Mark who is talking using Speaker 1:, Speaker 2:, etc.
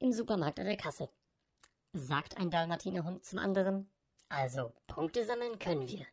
Speaker 1: im Supermarkt an der Kasse. Sagt ein Dalmatinerhund zum anderen. Also, Punkte sammeln können wir.